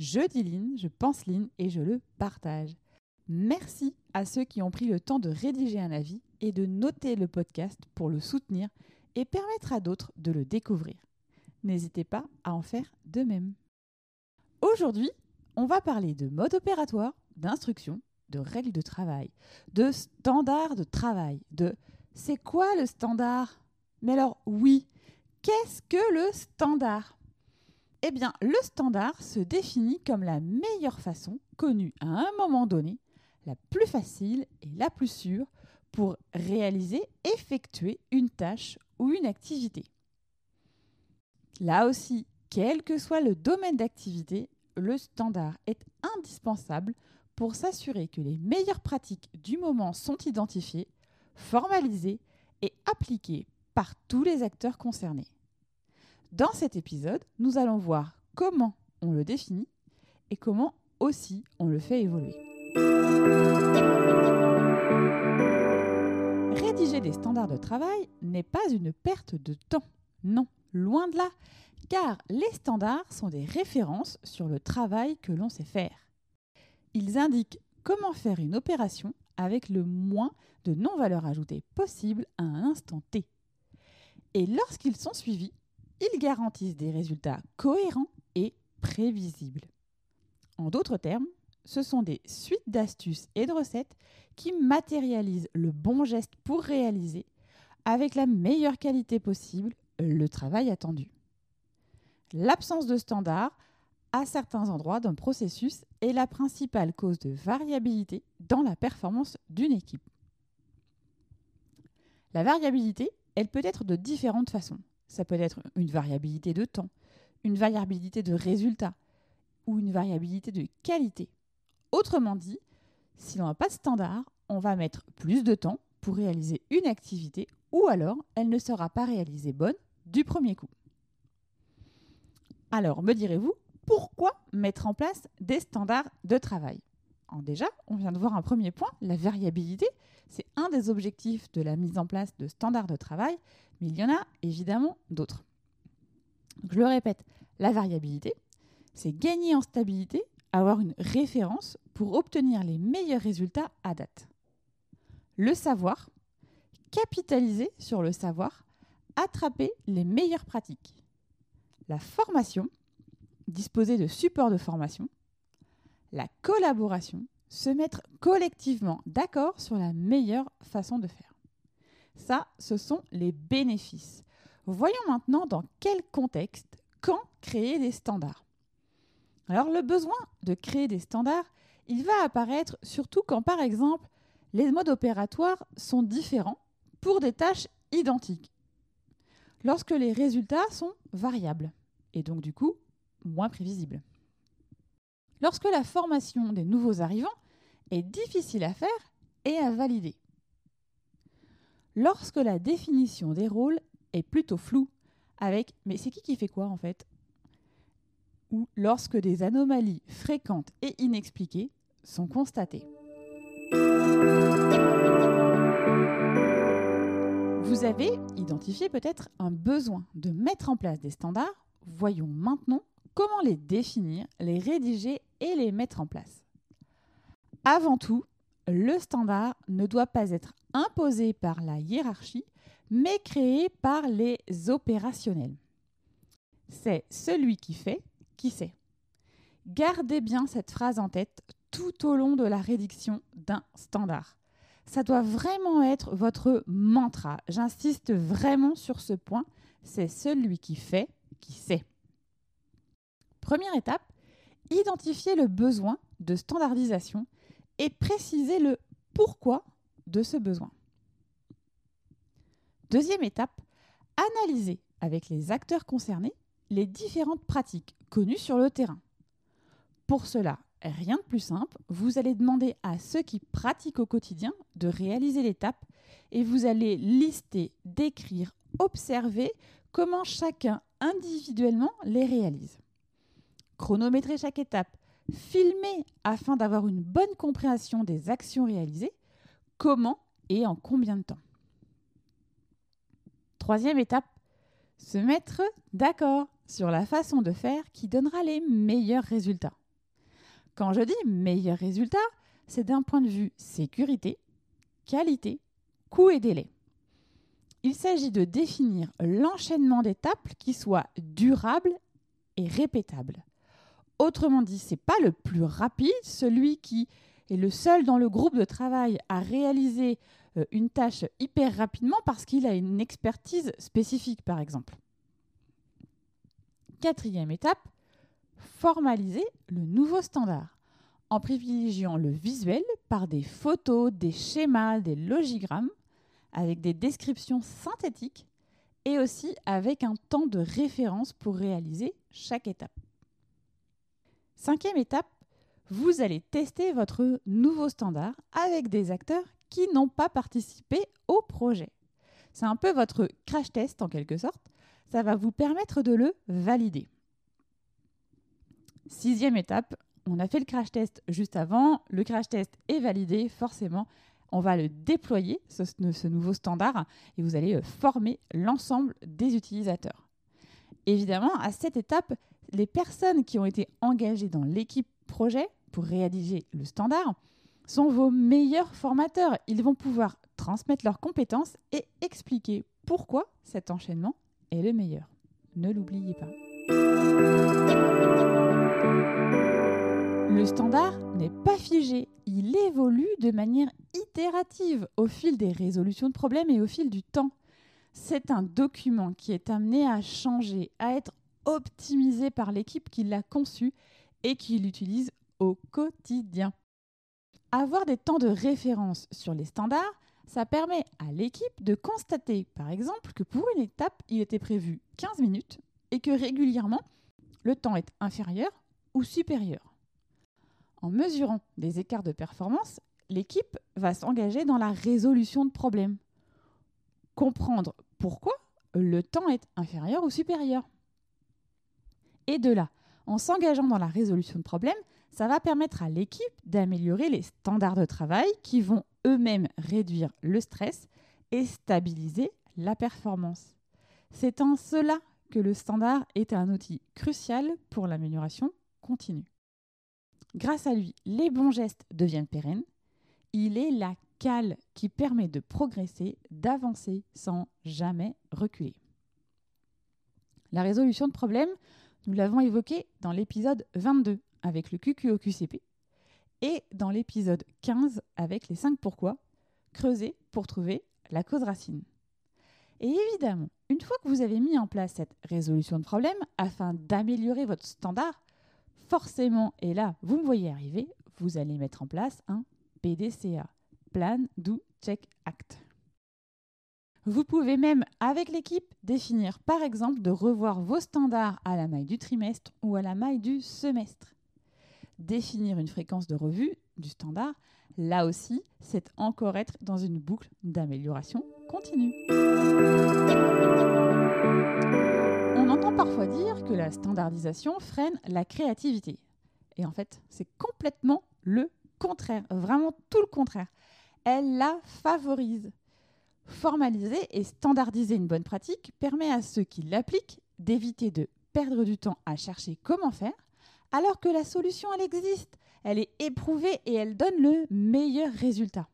Je dis lean, je pense lean et je le partage. Merci à ceux qui ont pris le temps de rédiger un avis et de noter le podcast pour le soutenir et permettre à d'autres de le découvrir. N'hésitez pas à en faire de même. Aujourd'hui, on va parler de mode opératoire, d'instruction, de règles de travail, de standards de travail, de c'est quoi le standard? Mais alors oui, qu'est-ce que le standard? Eh bien, le standard se définit comme la meilleure façon, connue à un moment donné, la plus facile et la plus sûre pour réaliser, effectuer une tâche ou une activité. Là aussi, quel que soit le domaine d'activité, le standard est indispensable pour s'assurer que les meilleures pratiques du moment sont identifiées, formalisées et appliquées par tous les acteurs concernés. Dans cet épisode, nous allons voir comment on le définit et comment aussi on le fait évoluer. Rédiger des standards de travail n'est pas une perte de temps. Non, loin de là, car les standards sont des références sur le travail que l'on sait faire. Ils indiquent comment faire une opération avec le moins de non-valeur ajoutée possible à un instant T. Et lorsqu'ils sont suivis, ils garantissent des résultats cohérents et prévisibles. En d'autres termes, ce sont des suites d'astuces et de recettes qui matérialisent le bon geste pour réaliser, avec la meilleure qualité possible, le travail attendu. L'absence de standard à certains endroits d'un processus est la principale cause de variabilité dans la performance d'une équipe. La variabilité, elle peut être de différentes façons. Ça peut être une variabilité de temps, une variabilité de résultat ou une variabilité de qualité. Autrement dit, si l'on n'a pas de standard, on va mettre plus de temps pour réaliser une activité ou alors elle ne sera pas réalisée bonne du premier coup. Alors, me direz-vous, pourquoi mettre en place des standards de travail? Déjà, on vient de voir un premier point, la variabilité. C'est un des objectifs de la mise en place de standards de travail, mais il y en a évidemment d'autres. Je le répète, la variabilité, c'est gagner en stabilité, avoir une référence pour obtenir les meilleurs résultats à date. Le savoir, capitaliser sur le savoir, attraper les meilleures pratiques. La formation, disposer de supports de formation. La collaboration, se mettre collectivement d'accord sur la meilleure façon de faire. Ça, ce sont les bénéfices. Voyons maintenant dans quel contexte, quand créer des standards. Alors le besoin de créer des standards, il va apparaître surtout quand par exemple les modes opératoires sont différents pour des tâches identiques. Lorsque les résultats sont variables et donc du coup moins prévisibles. Lorsque la formation des nouveaux arrivants est difficile à faire et à valider lorsque la définition des rôles est plutôt floue, avec mais c'est qui qui fait quoi en fait? Ou lorsque des anomalies fréquentes et inexpliquées sont constatées. Vous avez identifié peut-être un besoin de mettre en place des standards. Voyons maintenant comment les définir, les rédiger et les mettre en place. Avant tout, le standard ne doit pas être imposé par la hiérarchie, mais créé par les opérationnels. C'est celui qui fait qui sait. Gardez bien cette phrase en tête tout au long de la rédiction d'un standard. Ça doit vraiment être votre mantra. J'insiste vraiment sur ce point. C'est celui qui fait qui sait. Première étape, identifier le besoin de standardisation et préciser le pourquoi de ce besoin. Deuxième étape, analyser avec les acteurs concernés les différentes pratiques connues sur le terrain. Pour cela, rien de plus simple. Vous allez demander à ceux qui pratiquent au quotidien de réaliser l'étape et vous allez lister, décrire, observer comment chacun individuellement les réalise. Chronométrer chaque étape, filmer afin d'avoir une bonne compréhension des actions réalisées, comment et en combien de temps. Troisième étape, se mettre d'accord sur la façon de faire qui donnera les meilleurs résultats. Quand je dis meilleurs résultats, c'est d'un point de vue sécurité, qualité, coût et délai. Il s'agit de définir l'enchaînement d'étapes qui soit durable et répétable. Autrement dit, c'est pas le plus rapide, celui qui est le seul dans le groupe de travail à réaliser euh, une tâche hyper rapidement parce qu'il a une expertise spécifique, par exemple. Quatrième étape, formaliser le nouveau standard en privilégiant le visuel par des photos, des schémas, des logigrammes avec des descriptions synthétiques et aussi avec un temps de référence pour réaliser chaque étape. Cinquième étape, vous allez tester votre nouveau standard avec des acteurs qui n'ont pas participé au projet. C'est un peu votre crash test en quelque sorte. Ça va vous permettre de le valider. Sixième étape, on a fait le crash test juste avant. Le crash test est validé, forcément on va le déployer, ce, nouveau standard, et vous allez euh, former l'ensemble des utilisateurs. Évidemment, à cette étape, les personnes qui ont été engagées dans l'équipe projet pour réaliser le standard sont vos meilleurs formateurs. Ils vont pouvoir transmettre leurs compétences et expliquer pourquoi cet enchaînement est le meilleur. Ne l'oubliez pas. Le standard n'est pas figé, il évolue de manière itérative au fil des résolutions de problèmes et au fil du temps. C'est un document qui est amené à changer, à être optimisé par l'équipe qui l'a conçu et qui l'utilise au quotidien. Avoir des temps de référence sur les standards, ça permet à l'équipe de constater, par exemple, que pour une étape, il était prévu 15 minutes et que régulièrement, le temps est inférieur ou supérieur. En mesurant des écarts de performance, l'équipe va s'engager dans la résolution de problèmes. Comprendre pourquoi le temps est inférieur ou supérieur. Et de là, en s'engageant dans la résolution de problèmes, ça va permettre à l'équipe d'améliorer les standards de travail qui vont eux-mêmes réduire le stress et stabiliser la performance. C'est en cela que le standard est un outil crucial pour l'amélioration continue. Grâce à lui, les bons gestes deviennent pérennes. Il est la cale qui permet de progresser, d'avancer sans jamais reculer. La résolution de problèmes, nous l'avons évoqué dans l'épisode 22 avec le QQOQCP et dans l'épisode 15 avec les 5 pourquoi, creuser pour trouver la cause racine. Et évidemment, une fois que vous avez mis en place cette résolution de problème afin d'améliorer votre standard, forcément, et là, vous me voyez arriver, vous allez mettre en place un PDCA, Plan, Do, Check, Act. Vous pouvez même, avec l'équipe, définir par exemple de revoir vos standards à la maille du trimestre ou à la maille du semestre. Définir une fréquence de revue du standard, là aussi, c'est encore être dans une boucle d'amélioration continue parfois dire que la standardisation freine la créativité. Et en fait, c'est complètement le contraire, vraiment tout le contraire. Elle la favorise. Formaliser et standardiser une bonne pratique permet à ceux qui l'appliquent d'éviter de perdre du temps à chercher comment faire, alors que la solution, elle existe, elle est éprouvée et elle donne le meilleur résultat.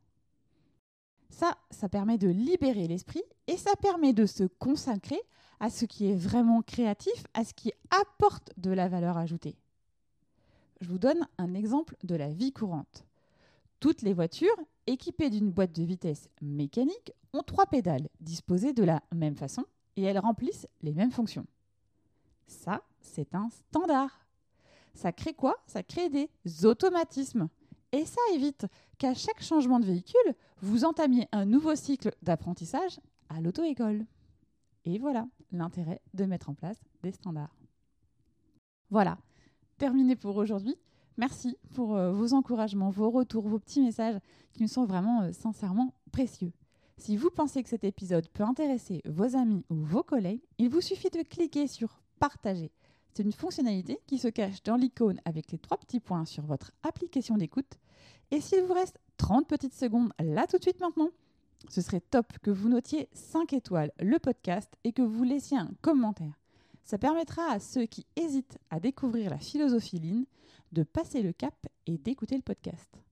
Ça, ça permet de libérer l'esprit et ça permet de se consacrer à ce qui est vraiment créatif, à ce qui apporte de la valeur ajoutée. Je vous donne un exemple de la vie courante. Toutes les voitures équipées d'une boîte de vitesse mécanique ont trois pédales disposées de la même façon et elles remplissent les mêmes fonctions. Ça, c'est un standard. Ça crée quoi? Ça crée des automatismes. Et ça évite qu'à chaque changement de véhicule, vous entamiez un nouveau cycle d'apprentissage à l'auto-école. Et voilà l'intérêt de mettre en place des standards. Voilà, terminé pour aujourd'hui. Merci pour euh, vos encouragements, vos retours, vos petits messages qui nous sont vraiment euh, sincèrement précieux. Si vous pensez que cet épisode peut intéresser vos amis ou vos collègues, il vous suffit de cliquer sur Partager. C'est une fonctionnalité qui se cache dans l'icône avec les trois petits points sur votre application d'écoute. Et s'il vous reste 30 petites secondes là tout de suite maintenant, ce serait top que vous notiez 5 étoiles le podcast et que vous laissiez un commentaire. Ça permettra à ceux qui hésitent à découvrir la philosophie Lean de passer le cap et d'écouter le podcast.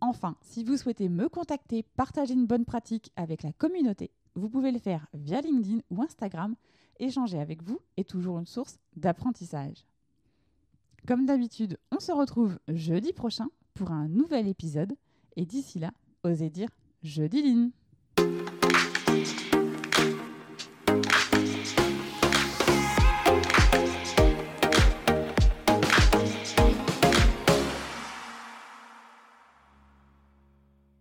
Enfin, si vous souhaitez me contacter, partager une bonne pratique avec la communauté, vous pouvez le faire via LinkedIn ou Instagram. Échanger avec vous est toujours une source d'apprentissage. Comme d'habitude, on se retrouve jeudi prochain pour un nouvel épisode. Et d'ici là, osez dire jeudi Lean.